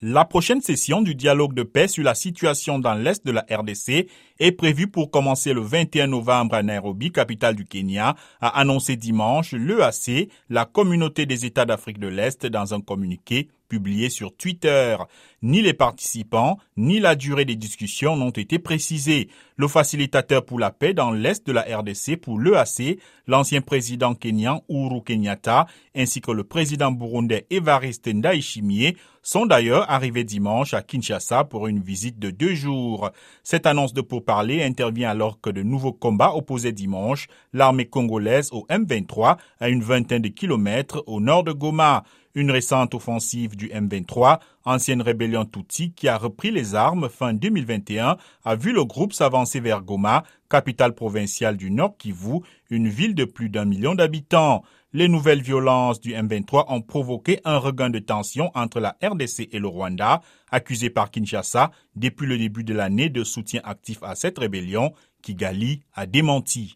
La prochaine session du dialogue de paix sur la situation dans l'Est de la RDC est prévue pour commencer le 21 novembre à Nairobi, capitale du Kenya, a annoncé dimanche l'EAC, la communauté des États d'Afrique de l'Est, dans un communiqué publié sur Twitter. Ni les participants, ni la durée des discussions n'ont été précisés. Le facilitateur pour la paix dans l'Est de la RDC pour l'EAC, l'ancien président kenyan Uhuru Kenyatta, ainsi que le président burundais Evariste Ndayishimiye sont d'ailleurs arrivés dimanche à Kinshasa pour une visite de deux jours. Cette annonce de pourparlers intervient alors que de nouveaux combats opposaient dimanche l'armée congolaise au M23 à une vingtaine de kilomètres au nord de Goma. Une récente offensive du M23, ancienne rébellion Tutsi qui a repris les armes fin 2021, a vu le groupe s'avancer vers Goma, capitale provinciale du Nord Kivu, une ville de plus d'un million d'habitants. Les nouvelles violences du M23 ont provoqué un regain de tension entre la RDC et le Rwanda, accusé par Kinshasa depuis le début de l'année de soutien actif à cette rébellion, Kigali a démenti.